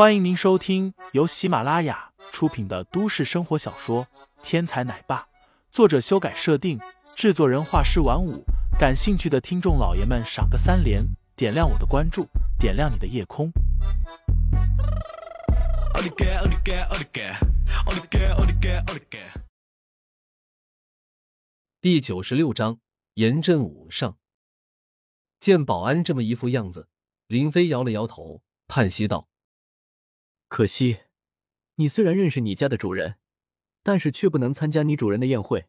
欢迎您收听由喜马拉雅出品的都市生活小说《天才奶爸》，作者修改设定，制作人画师晚舞。感兴趣的听众老爷们，赏个三连，点亮我的关注，点亮你的夜空。第九十六章，严阵武上。见保安这么一副样子，林飞摇了摇头，叹息道。可惜，你虽然认识你家的主人，但是却不能参加你主人的宴会，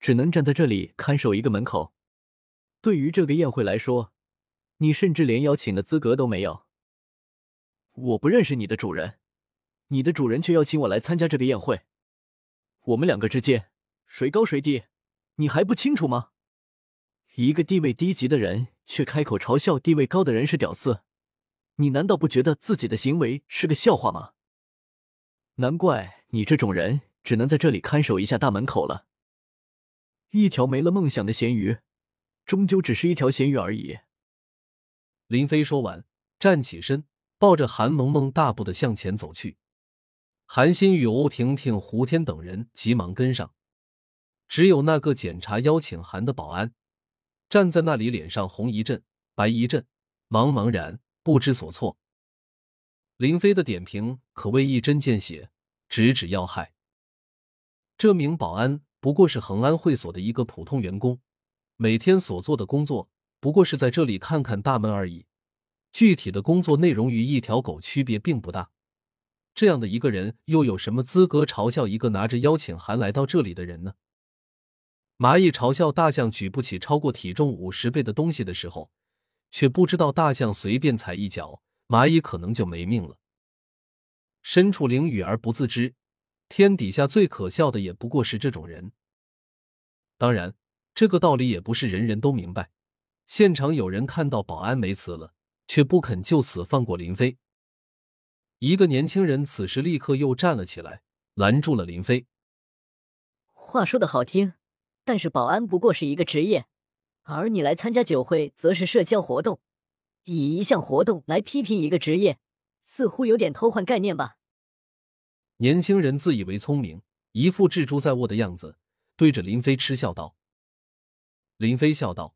只能站在这里看守一个门口。对于这个宴会来说，你甚至连邀请的资格都没有。我不认识你的主人，你的主人却邀请我来参加这个宴会，我们两个之间谁高谁低，你还不清楚吗？一个地位低级的人却开口嘲笑地位高的人是屌丝。你难道不觉得自己的行为是个笑话吗？难怪你这种人只能在这里看守一下大门口了。一条没了梦想的咸鱼，终究只是一条咸鱼而已。林飞说完，站起身，抱着韩萌萌大步的向前走去。韩新宇、欧婷婷、胡天等人急忙跟上，只有那个检查邀请函的保安站在那里，脸上红一阵，白一阵，茫茫然。不知所措，林飞的点评可谓一针见血，直指要害。这名保安不过是恒安会所的一个普通员工，每天所做的工作不过是在这里看看大门而已，具体的工作内容与一条狗区别并不大。这样的一个人，又有什么资格嘲笑一个拿着邀请函来到这里的人呢？蚂蚁嘲笑大象举不起超过体重五十倍的东西的时候。却不知道大象随便踩一脚，蚂蚁可能就没命了。身处囹圄而不自知，天底下最可笑的也不过是这种人。当然，这个道理也不是人人都明白。现场有人看到保安没词了，却不肯就此放过林飞。一个年轻人此时立刻又站了起来，拦住了林飞。话说的好听，但是保安不过是一个职业。而你来参加酒会，则是社交活动，以一项活动来批评一个职业，似乎有点偷换概念吧？年轻人自以为聪明，一副智珠在握的样子，对着林飞嗤笑道。林飞笑道：“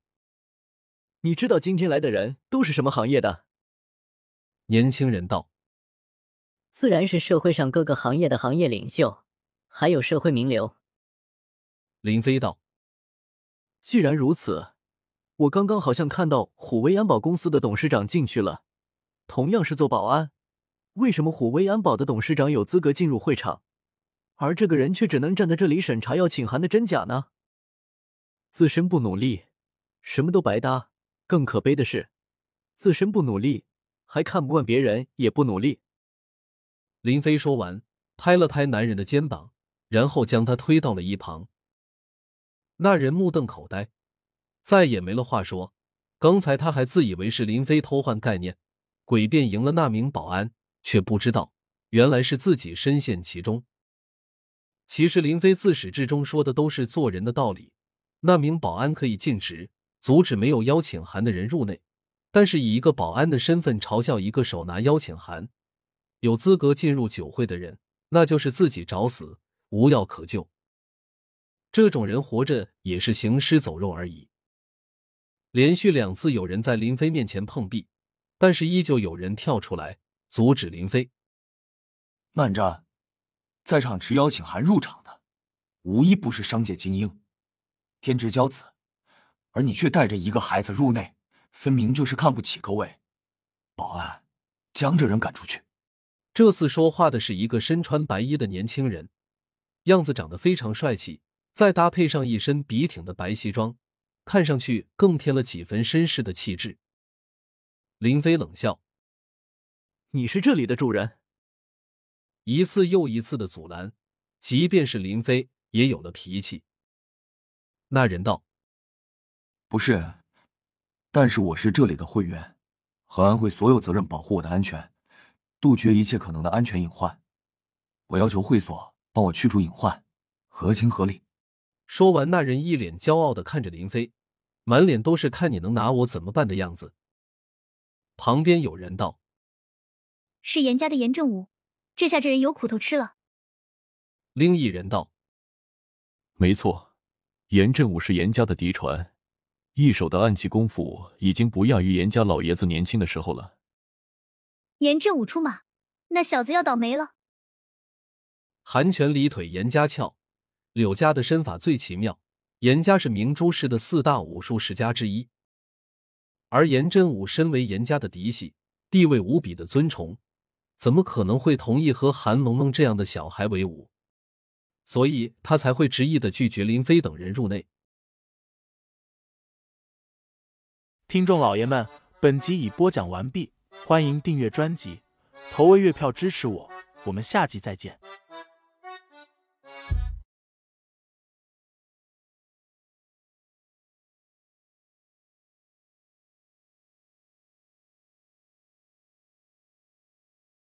你知道今天来的人都是什么行业的？”年轻人道：“自然是社会上各个行业的行业领袖，还有社会名流。”林飞道：“既然如此。”我刚刚好像看到虎威安保公司的董事长进去了，同样是做保安，为什么虎威安保的董事长有资格进入会场，而这个人却只能站在这里审查邀请函的真假呢？自身不努力，什么都白搭。更可悲的是，自身不努力，还看不惯别人也不努力。林飞说完，拍了拍男人的肩膀，然后将他推到了一旁。那人目瞪口呆。再也没了话说。刚才他还自以为是林飞偷换概念，诡辩赢了那名保安，却不知道原来是自己深陷其中。其实林飞自始至终说的都是做人的道理。那名保安可以禁止阻止没有邀请函的人入内，但是以一个保安的身份嘲笑一个手拿邀请函、有资格进入酒会的人，那就是自己找死，无药可救。这种人活着也是行尸走肉而已。连续两次有人在林飞面前碰壁，但是依旧有人跳出来阻止林飞。慢着，在场持邀请函入场的，无一不是商界精英，天之骄子，而你却带着一个孩子入内，分明就是看不起各位。保安，将这人赶出去。这次说话的是一个身穿白衣的年轻人，样子长得非常帅气，再搭配上一身笔挺的白西装。看上去更添了几分绅士的气质。林飞冷笑：“你是这里的主人。”一次又一次的阻拦，即便是林飞也有了脾气。那人道：“不是，但是我是这里的会员，恒安会所有责任保护我的安全，杜绝一切可能的安全隐患。我要求会所帮我驱除隐患，合情合理。”说完，那人一脸骄傲的看着林飞，满脸都是看你能拿我怎么办的样子。旁边有人道：“是严家的严正武，这下这人有苦头吃了。另一人道：“没错，严正武是严家的嫡传，一手的暗器功夫已经不亚于严家老爷子年轻的时候了。”严正武出马，那小子要倒霉了。韩拳离腿，严家翘。柳家的身法最奇妙，严家是明珠市的四大武术世家之一，而严真武身为严家的嫡系，地位无比的尊崇，怎么可能会同意和韩萌萌这样的小孩为伍？所以他才会执意的拒绝林飞等人入内。听众老爷们，本集已播讲完毕。欢迎订阅专辑，投喂月票支持我，我们下集再见。